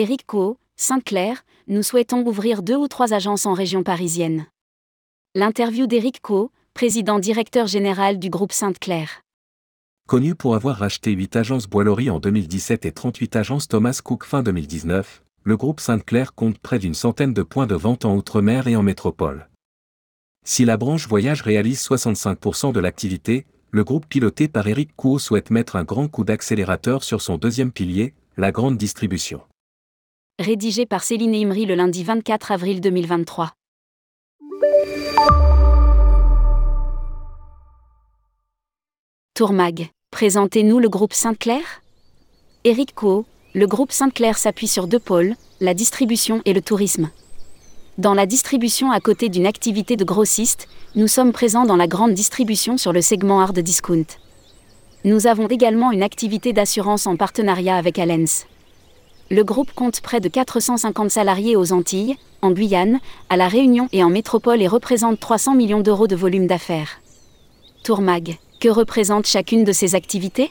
Éric Co, Sainte-Claire, nous souhaitons ouvrir deux ou trois agences en région parisienne. L'interview d'Éric Co, président directeur général du groupe Sainte-Claire. Connu pour avoir racheté 8 agences Boilerie en 2017 et 38 agences Thomas Cook fin 2019, le groupe Sainte-Claire compte près d'une centaine de points de vente en Outre-mer et en métropole. Si la branche voyage réalise 65% de l'activité, le groupe piloté par Eric Couot souhaite mettre un grand coup d'accélérateur sur son deuxième pilier, la grande distribution. Rédigé par Céline Imri le lundi 24 avril 2023. Tourmag, présentez-nous le groupe Sainte-Claire Éric Co, le groupe Sainte-Claire s'appuie sur deux pôles, la distribution et le tourisme. Dans la distribution à côté d'une activité de grossiste, nous sommes présents dans la grande distribution sur le segment hard discount. Nous avons également une activité d'assurance en partenariat avec Alens. Le groupe compte près de 450 salariés aux Antilles, en Guyane, à La Réunion et en métropole et représente 300 millions d'euros de volume d'affaires. Tourmag, que représente chacune de ces activités?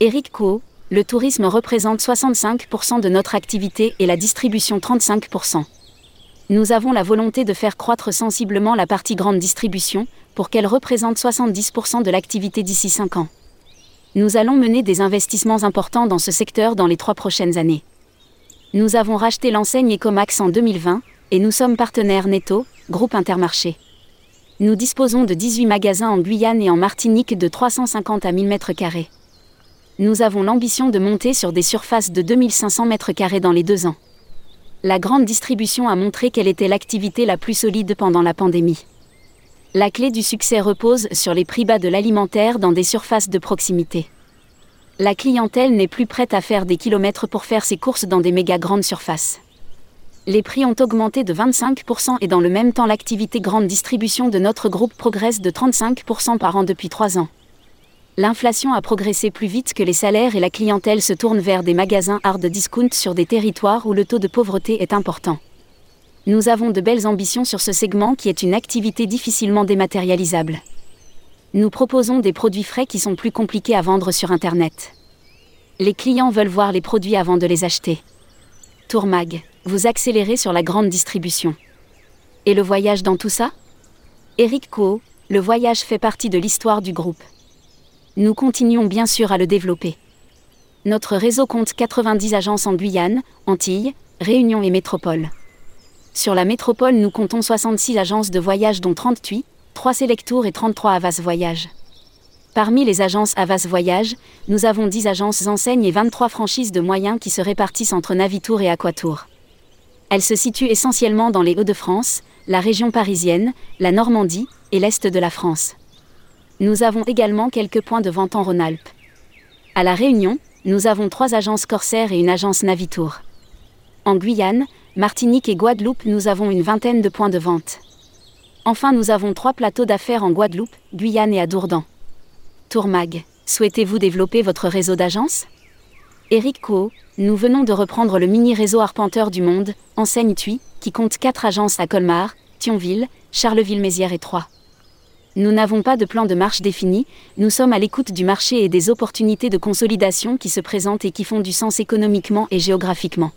Eric Co, le tourisme représente 65% de notre activité et la distribution 35%. Nous avons la volonté de faire croître sensiblement la partie grande distribution, pour qu'elle représente 70% de l'activité d'ici 5 ans. Nous allons mener des investissements importants dans ce secteur dans les trois prochaines années. Nous avons racheté l'enseigne Ecomax en 2020, et nous sommes partenaires Netto, groupe Intermarché. Nous disposons de 18 magasins en Guyane et en Martinique de 350 à 1000 m2. Nous avons l'ambition de monter sur des surfaces de 2500 m2 dans les deux ans. La grande distribution a montré qu'elle était l'activité la plus solide pendant la pandémie. La clé du succès repose sur les prix bas de l'alimentaire dans des surfaces de proximité. La clientèle n'est plus prête à faire des kilomètres pour faire ses courses dans des méga grandes surfaces les prix ont augmenté de 25% et dans le même temps l'activité grande distribution de notre groupe progresse de 35% par an depuis 3 ans. L'inflation a progressé plus vite que les salaires et la clientèle se tourne vers des magasins hard discount sur des territoires où le taux de pauvreté est important. Nous avons de belles ambitions sur ce segment qui est une activité difficilement dématérialisable. Nous proposons des produits frais qui sont plus compliqués à vendre sur Internet. Les clients veulent voir les produits avant de les acheter. Tourmag, vous accélérez sur la grande distribution. Et le voyage dans tout ça? Eric Co, le voyage fait partie de l'histoire du groupe. Nous continuons bien sûr à le développer. Notre réseau compte 90 agences en Guyane, Antilles, Réunion et Métropole. Sur la métropole, nous comptons 66 agences de voyage dont 38, 3 Selectour et 33 Avas Voyage. Parmi les agences Avas Voyage, nous avons 10 agences enseignes et 23 franchises de moyens qui se répartissent entre Navitour et Aquatour. Elles se situent essentiellement dans les Hauts-de-France, la région parisienne, la Normandie et l'Est de la France. Nous avons également quelques points de vente en Rhône-Alpes. À La Réunion, nous avons trois agences Corsair et une agence Navitour. En Guyane, Martinique et Guadeloupe, nous avons une vingtaine de points de vente. Enfin, nous avons trois plateaux d'affaires en Guadeloupe, Guyane et à Dourdan. Tourmag, souhaitez-vous développer votre réseau d'agences? Eric Co, nous venons de reprendre le mini-réseau arpenteur du monde, enseigne TUI, qui compte quatre agences à Colmar, Thionville, Charleville-Mézières et Troyes. Nous n'avons pas de plan de marche défini, nous sommes à l'écoute du marché et des opportunités de consolidation qui se présentent et qui font du sens économiquement et géographiquement.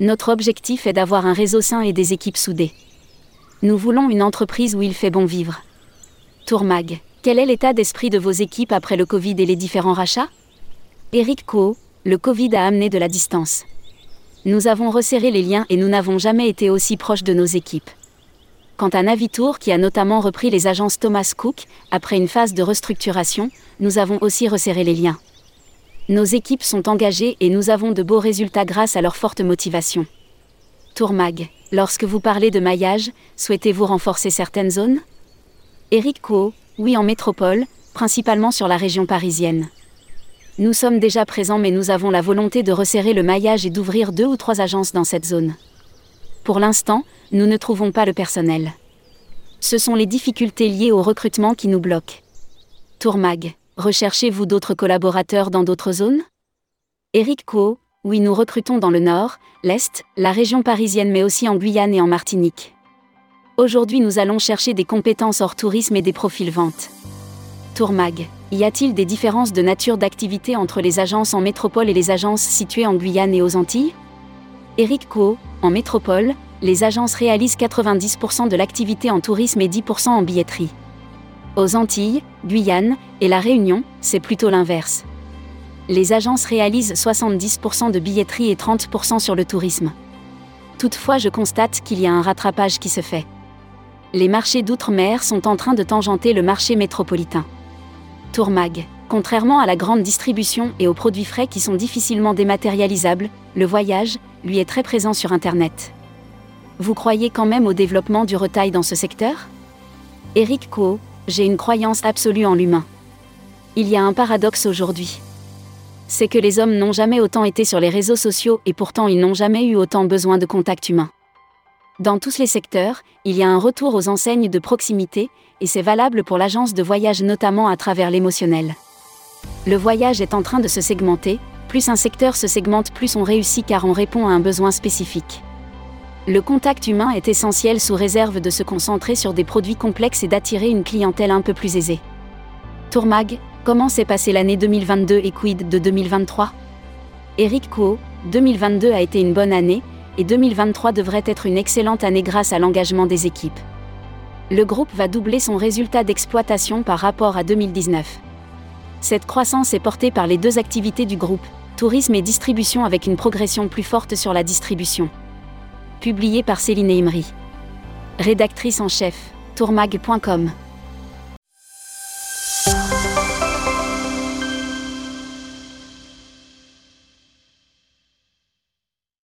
Notre objectif est d'avoir un réseau sain et des équipes soudées. Nous voulons une entreprise où il fait bon vivre. Tourmag, quel est l'état d'esprit de vos équipes après le Covid et les différents rachats? Eric Co, le Covid a amené de la distance. Nous avons resserré les liens et nous n'avons jamais été aussi proches de nos équipes. Quant à Navitour, qui a notamment repris les agences Thomas Cook, après une phase de restructuration, nous avons aussi resserré les liens. Nos équipes sont engagées et nous avons de beaux résultats grâce à leur forte motivation. Tourmag, lorsque vous parlez de maillage, souhaitez-vous renforcer certaines zones? Eric Co, oui en métropole, principalement sur la région parisienne. Nous sommes déjà présents mais nous avons la volonté de resserrer le maillage et d'ouvrir deux ou trois agences dans cette zone. Pour l'instant, nous ne trouvons pas le personnel. Ce sont les difficultés liées au recrutement qui nous bloquent. Tourmag, recherchez-vous d'autres collaborateurs dans d'autres zones? Eric Co, oui nous recrutons dans le nord, l'est, la région parisienne mais aussi en Guyane et en Martinique. Aujourd'hui nous allons chercher des compétences hors tourisme et des profils ventes. Tourmag, y a-t-il des différences de nature d'activité entre les agences en métropole et les agences situées en Guyane et aux Antilles? Eric Co, en métropole, les agences réalisent 90% de l'activité en tourisme et 10% en billetterie. Aux Antilles, Guyane et La Réunion, c'est plutôt l'inverse. Les agences réalisent 70% de billetterie et 30% sur le tourisme. Toutefois, je constate qu'il y a un rattrapage qui se fait. Les marchés d'outre-mer sont en train de tangenter le marché métropolitain. Tourmag. Contrairement à la grande distribution et aux produits frais qui sont difficilement dématérialisables, le voyage, lui, est très présent sur Internet. Vous croyez quand même au développement du retail dans ce secteur? Eric Co, j'ai une croyance absolue en l'humain. Il y a un paradoxe aujourd'hui. C'est que les hommes n'ont jamais autant été sur les réseaux sociaux et pourtant ils n'ont jamais eu autant besoin de contact humain. Dans tous les secteurs, il y a un retour aux enseignes de proximité, et c'est valable pour l'agence de voyage notamment à travers l'émotionnel. Le voyage est en train de se segmenter, plus un secteur se segmente plus on réussit car on répond à un besoin spécifique. Le contact humain est essentiel sous réserve de se concentrer sur des produits complexes et d'attirer une clientèle un peu plus aisée. Tourmag, comment s'est passée l'année 2022 et quid de 2023 Eric Co, 2022 a été une bonne année, et 2023 devrait être une excellente année grâce à l'engagement des équipes. Le groupe va doubler son résultat d'exploitation par rapport à 2019. Cette croissance est portée par les deux activités du groupe, tourisme et distribution avec une progression plus forte sur la distribution. Publié par Céline Imri. Rédactrice en chef, tourmag.com.